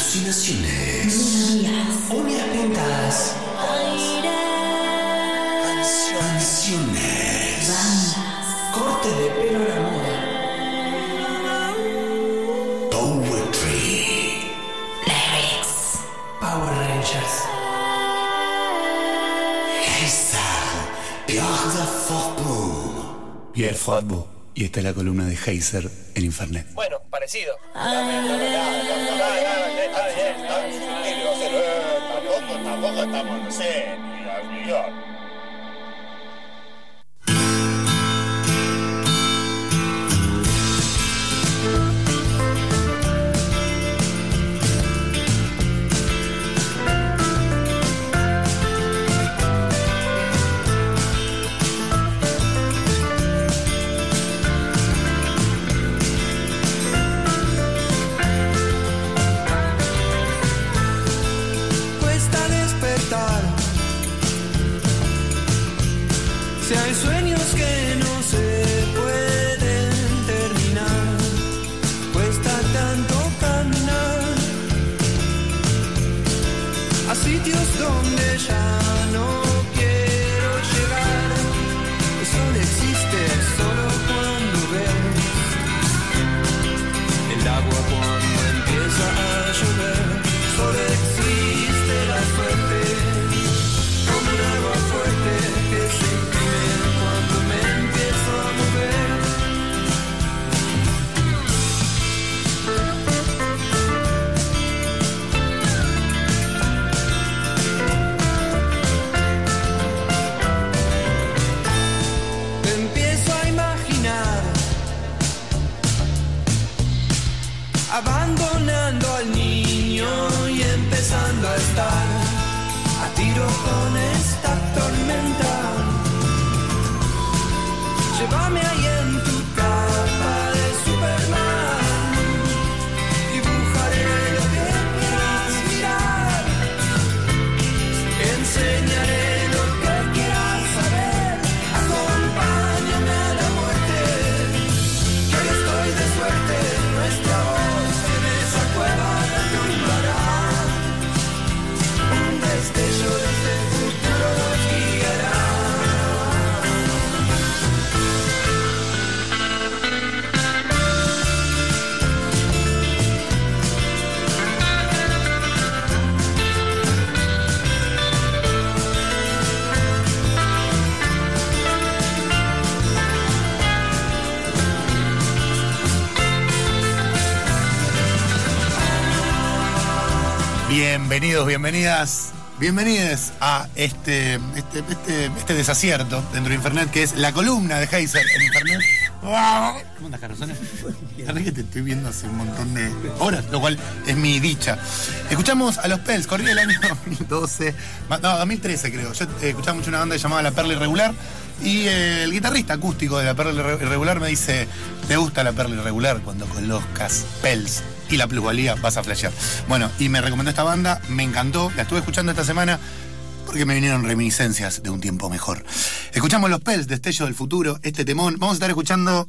Alucinaciones. Uñas pintadas. Canciones. Corte de pelo a la moda. Poetry. Lyrics. Power Rangers. Heiser. Pierre de. Pierre Fortboom. Y esta es la columna de Heiser en Infernet. Bueno, parecido. Tampoco estamos, no sé, ni New York. Bienvenidos, bienvenidas, bienvenidos a este, este, este, este desacierto dentro de Infernet que es la columna de Heiser en Infernet. ¿Cómo andas, verdad que te estoy viendo hace un montón de horas, lo cual es mi dicha. Escuchamos a los Pels, corría el año 2012, no, 2013 creo. Yo eh, escuchaba mucho una banda llamada La Perla Irregular y el guitarrista acústico de La Perla Irre- Irregular me dice, ¿te gusta La Perla Irregular cuando conozcas Pels? Y la plusvalía vas a flashear. Bueno, y me recomendó esta banda, me encantó, la estuve escuchando esta semana porque me vinieron reminiscencias de un tiempo mejor. Escuchamos los Pels, Destello del Futuro, este temón. Vamos a estar escuchando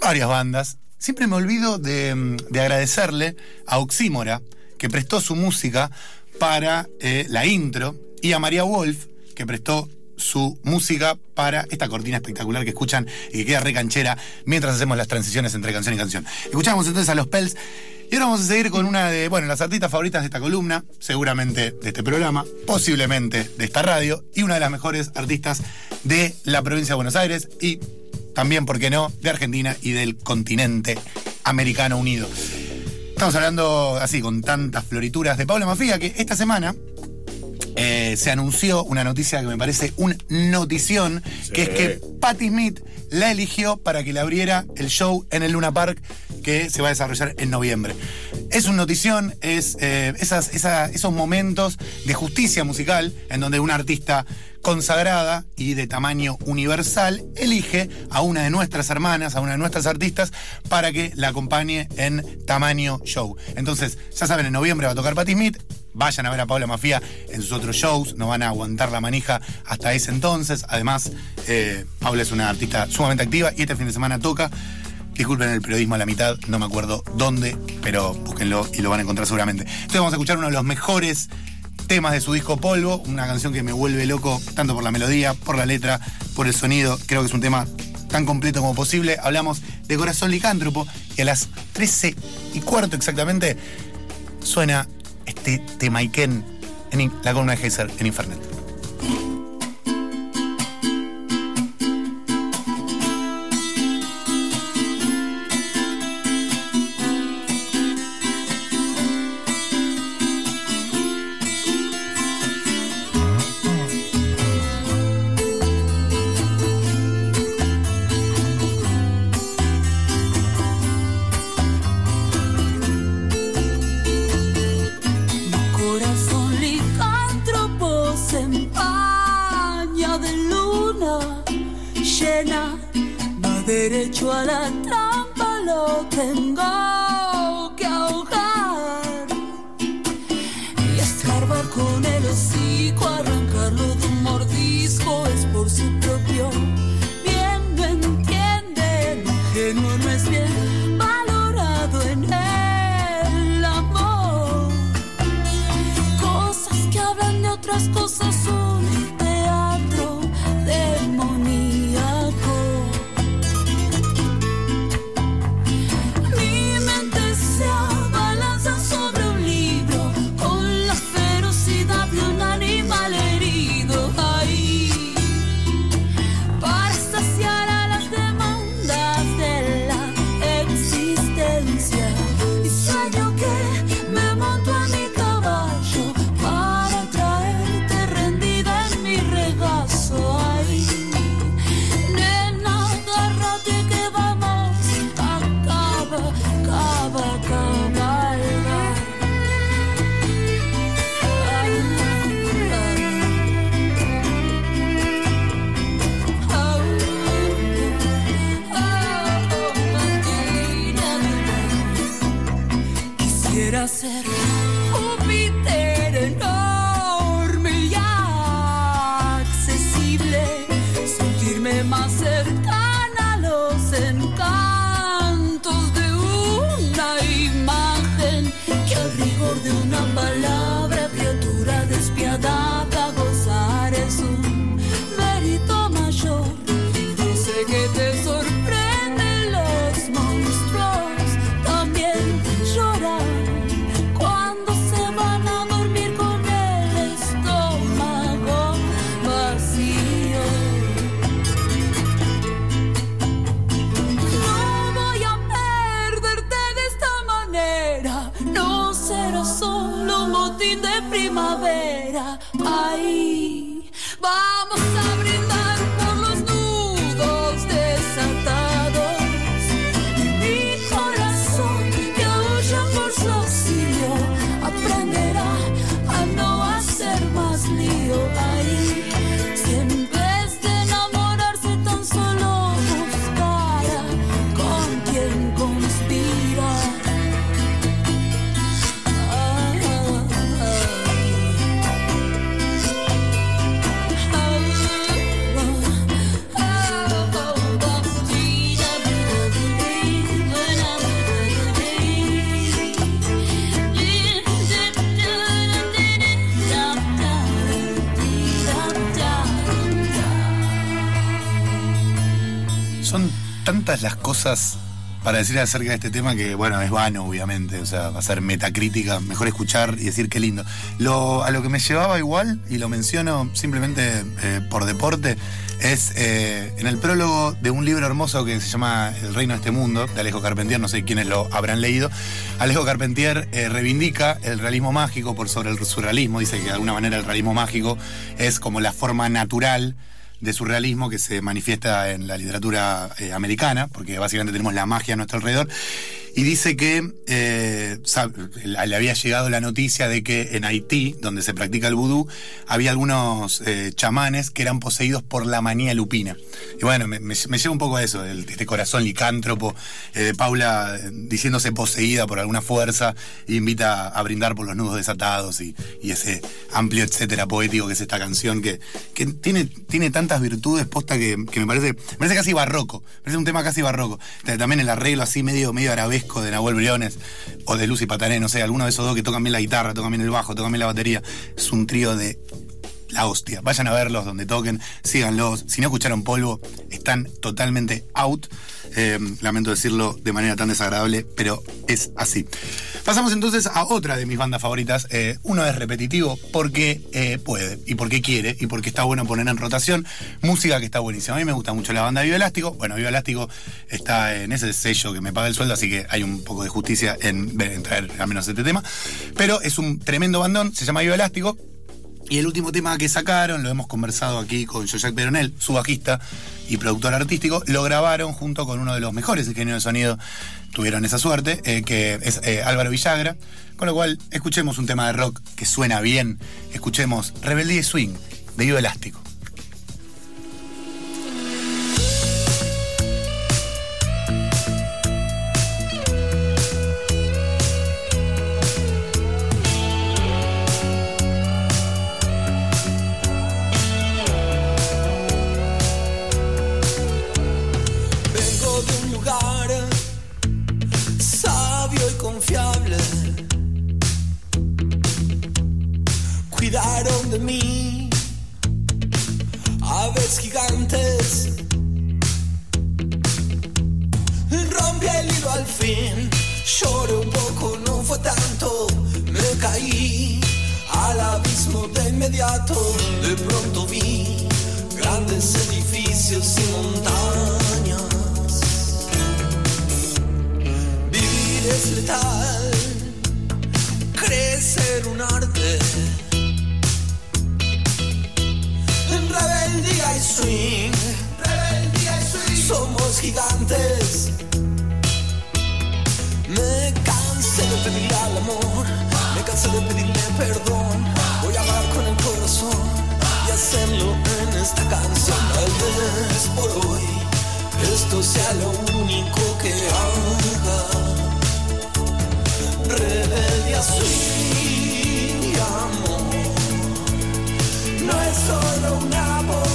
varias bandas. Siempre me olvido de, mm, de agradecerle a Oxímora, que prestó su música para eh, la intro, y a María Wolf, que prestó su música para esta cortina espectacular que escuchan y que queda re canchera mientras hacemos las transiciones entre canción y canción. Escuchamos entonces a los Pels y ahora vamos a seguir con una de, bueno, las artistas favoritas de esta columna, seguramente de este programa, posiblemente de esta radio y una de las mejores artistas de la provincia de Buenos Aires y también, ¿por qué no?, de Argentina y del continente americano unido. Estamos hablando así, con tantas florituras de Paula Mafia, que esta semana eh, se anunció una noticia que me parece un notición, que es que Patti Smith la eligió para que le abriera el show en el Luna Park que se va a desarrollar en noviembre. Es un notición, es eh, esas, esa- esos momentos de justicia musical en donde una artista consagrada y de tamaño universal elige a una de nuestras hermanas, a una de nuestras artistas, para que la acompañe en tamaño show. Entonces, ya saben, en noviembre va a tocar Patti Smith. Vayan a ver a Paula Mafia en sus otros shows, no van a aguantar la manija hasta ese entonces. Además, eh, Paula es una artista sumamente activa y este fin de semana toca. Disculpen el periodismo a la mitad, no me acuerdo dónde, pero búsquenlo y lo van a encontrar seguramente. Entonces vamos a escuchar uno de los mejores temas de su disco Polvo, una canción que me vuelve loco tanto por la melodía, por la letra, por el sonido. Creo que es un tema tan completo como posible. Hablamos de Corazón Licántropo y a las 13 y cuarto exactamente suena este tema Iken en la columna de Heiser en Infernet. Derecho a la trampa, lo tengo Quisiera ser botín de primavera. Ahí vamos las cosas para decir acerca de este tema que, bueno, es vano, obviamente. O sea, va a ser metacrítica. Mejor escuchar y decir qué lindo. Lo, a lo que me llevaba igual, y lo menciono simplemente eh, por deporte, es eh, en el prólogo de un libro hermoso que se llama El reino de este mundo, de Alejo Carpentier. No sé quiénes lo habrán leído. Alejo Carpentier eh, reivindica el realismo mágico por sobre el surrealismo. Dice que de alguna manera el realismo mágico es como la forma natural de surrealismo que se manifiesta en la literatura eh, americana, porque básicamente tenemos la magia a nuestro alrededor. Y dice que eh, le había llegado la noticia de que en Haití, donde se practica el vudú, había algunos eh, chamanes que eran poseídos por la manía lupina. Y bueno, me, lleva un poco a eso, el- este corazón licántropo eh, de Paula diciéndose poseída por alguna fuerza invita a brindar por los nudos desatados y, y ese amplio etcétera poético que es esta canción que, que tiene, tiene tantas virtudes posta que, que me parece, parece casi barroco, me parece un tema casi barroco. También el arreglo así medio, medio arabesco de Nahuel Briones o de Lucy Patané, no sé, alguno de esos dos que tocan bien la guitarra, tocan bien el bajo, tocan bien la batería. Es un trío de la hostia. Vayan a verlos donde toquen, síganlos. Si no escucharon polvo, están totalmente out. Eh, lamento decirlo de manera tan desagradable, pero es así. Pasamos entonces a otra de mis bandas favoritas. Eh, uno es repetitivo porque eh, puede, y porque quiere, y porque está bueno poner en rotación música que está buenísima. A mí me gusta mucho la banda Vivo Elástico. Bueno, Vivo Elástico está en ese sello que me paga el sueldo, así que hay un poco de justicia en, en traer al menos este tema. Pero es un tremendo bandón, se llama Vivo Elástico. Y el último tema que sacaron, lo hemos conversado aquí con Jojac Peronel, su bajista y productor artístico, lo grabaron junto con uno de los mejores ingenieros de sonido, tuvieron esa suerte, eh, que es eh, Álvaro Villagra. Con lo cual, escuchemos un tema de rock que suena bien, escuchemos Rebeldía y Swing, de Vivo Elástico. Y montañas. Vivir es letal, crecer un arte. En rebeldía y swing, rebeldía y swing, somos gigantes. Me cansé de pedirle al amor, me cansé de pedirle perdón. Voy a hablar con el corazón y hacerlo en esta canción. Por hoy esto sea lo único que haga. Rebeldía, swing y amor. No es solo una poesía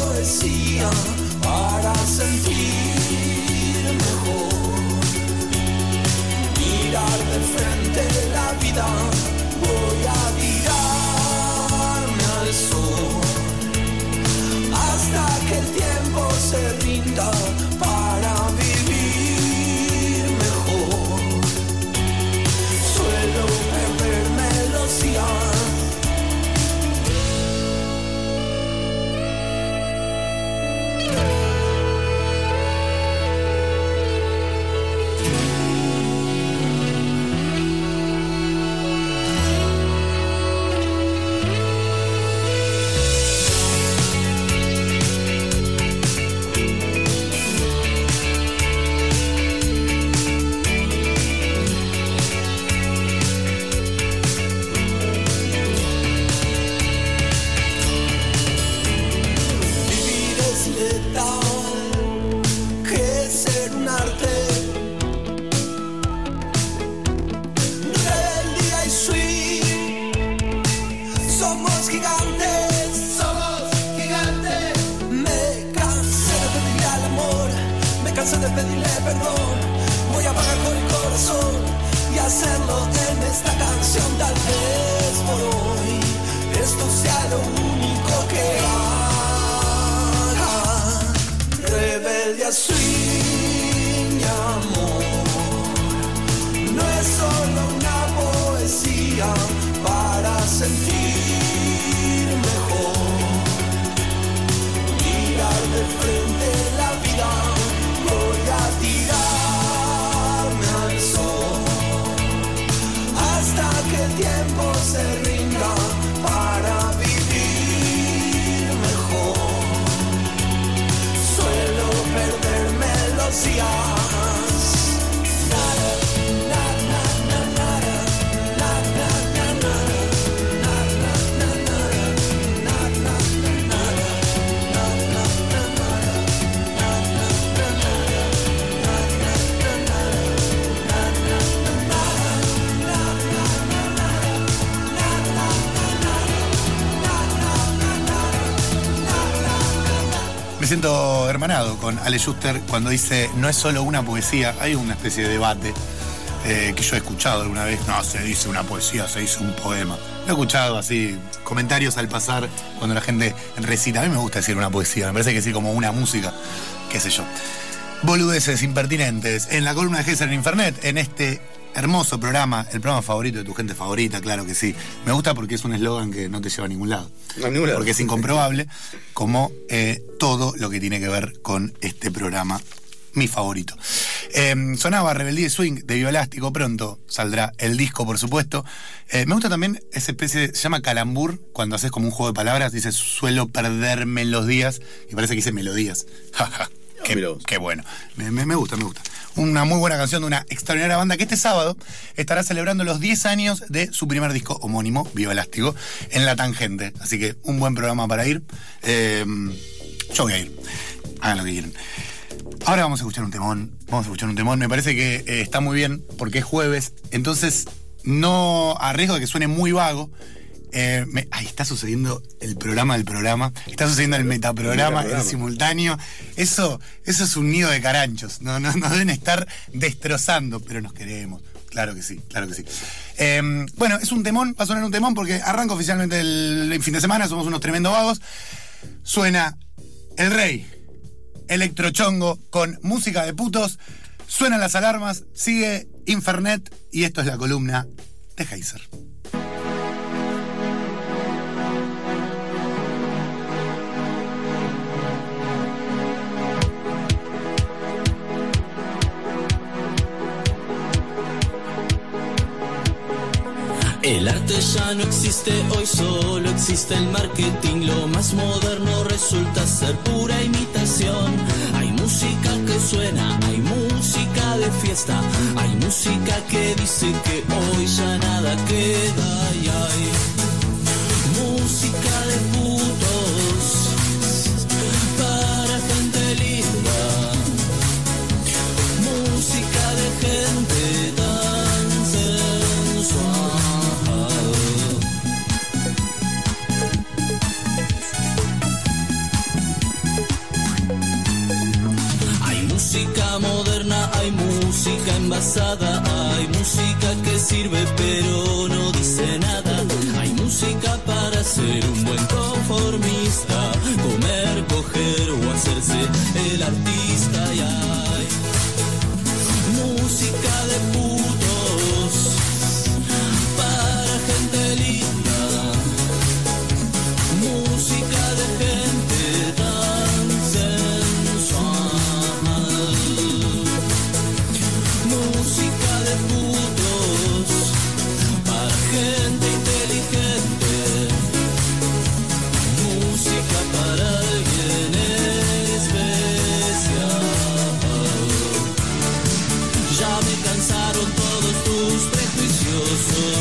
sweet siento hermanado con Ale Schuster cuando dice no es solo una poesía, hay una especie de debate eh, que yo he escuchado alguna vez. No, se dice una poesía, se dice un poema. Lo he escuchado así, comentarios al pasar cuando la gente recita. A mí me gusta decir una poesía, me parece que sí como una música, qué sé yo. Boludeces impertinentes en la columna de Gesser en Infernet, en este hermoso programa, el programa favorito de tu gente favorita, claro que sí. Me gusta porque es un eslogan que no te lleva a ningún lado. A ningún lado. Porque es incomprobable, como eh, todo lo que tiene que ver con este programa, mi favorito. Eh, sonaba Rebeldía y Swing de Bioelástico, pronto saldrá el disco, por supuesto. Eh, me gusta también esa especie, se llama calambur, cuando haces como un juego de palabras, dice suelo perderme en los días, y parece que dice melodías. Qué, bueno. Me, gusta, me gusta. Una muy buena canción de una extraordinaria banda que este sábado estará celebrando los 10 años de su primer disco homónimo, Bioelástico, en La Tangente. Así que un buen programa para ir. Eh, yo voy a ir. Hagan lo que quieran. Ahora vamos a escuchar un temón. Vamos a escuchar un temón. Me parece que eh, está muy bien porque es jueves. Entonces, no a riesgo de que suene muy vago. Eh, me- ay, está sucediendo el programa del programa. Está sucediendo el metaprograma, metaprograma. el simultáneo. Eso, eso es un nido de caranchos. No, no, nos deben estar destrozando, pero nos queremos. Claro que sí, claro que sí. Eh, bueno, es un temón, va a sonar un temón porque arranca oficialmente el, el fin de semana, somos unos tremendos vagos. Suena El Rey, Electrochongo con música de putos. Suenan las alarmas, sigue Infernet y esto es la columna de Heiser. El arte ya no existe, hoy solo existe el marketing. Lo más moderno resulta ser pura imitación. Hay música que suena, hay música de fiesta, hay música que dice que hoy ya nada queda. Y hay música hay música que sirve pero no dice nada. Hay música para ser un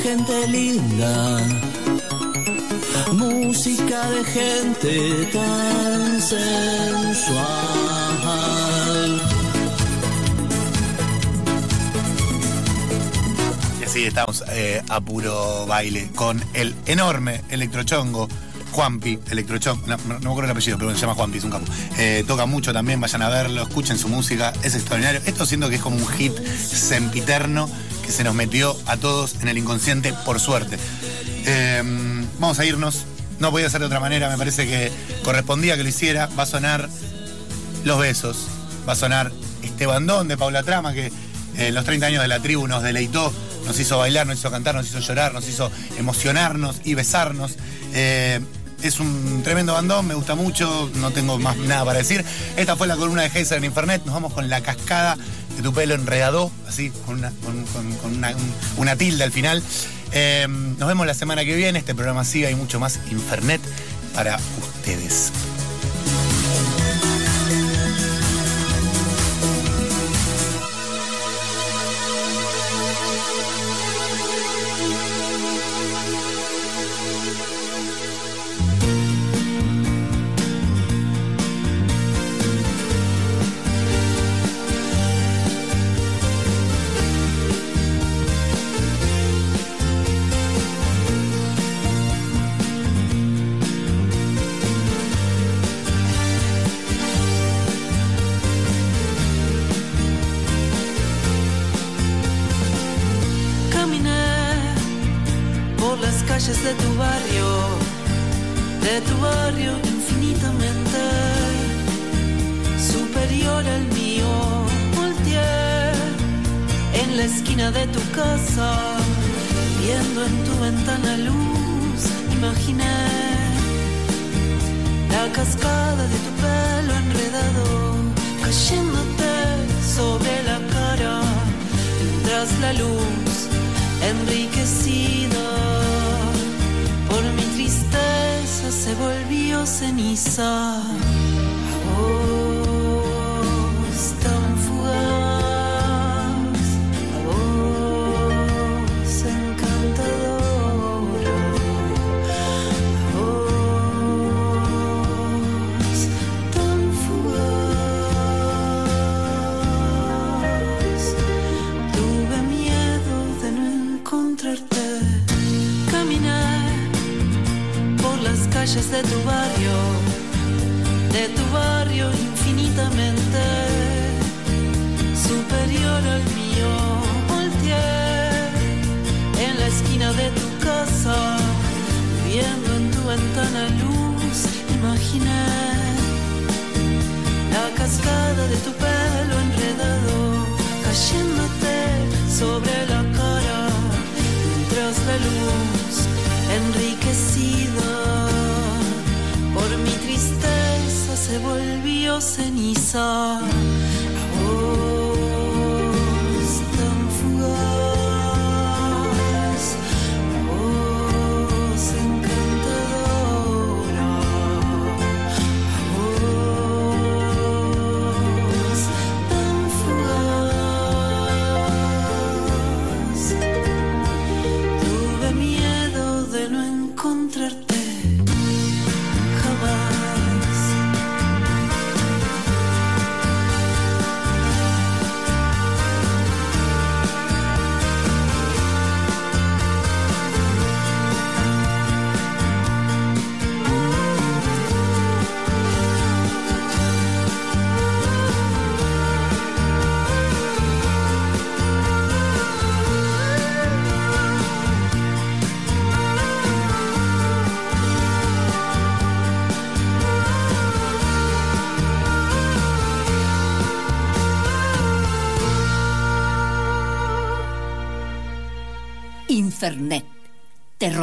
gente linda. Música de gente tan sensual. Y así estamos eh, a puro baile con el enorme electrochongo. Juanpi, Electrochongo, no, me acuerdo el apellido, pero se llama Juanpi, es un capo. Eh, toca mucho también, vayan a verlo, escuchen su música, es extraordinario. Esto siento que es como un hit sempiterno se nos metió a todos en el inconsciente, por suerte. Eh, vamos a irnos, no podía ser de otra manera, me parece que correspondía que lo hiciera. Va a sonar Los Besos, va a sonar este bandón de Paula Trama que eh, en los 30 años de la tribu nos deleitó, nos hizo bailar, nos hizo cantar, nos hizo llorar, nos hizo emocionarnos y besarnos. Eh, es un tremendo bandón, me gusta mucho, no tengo más nada para decir. Esta fue la columna de Heiser en Internet, nos vamos con la cascada tu pelo enredado, así, con una, con- tilde al final. Eh, nos vemos la semana que viene, este programa sigue, hay mucho más Infernet para ustedes. Calles de tu barrio, de tu barrio infinitamente superior al mío. Volteé en la esquina de tu casa, viendo en tu ventana luz, imaginé la cascada de tu pelo enredado cayéndote sobre la cara tras la luz enriquecida se volvió ceniza la cascada de tu pelo enredado cayéndote sobre la cara tras la luz enriquecida por mi tristeza se volvió ceniza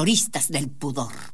Terroristas del pudor.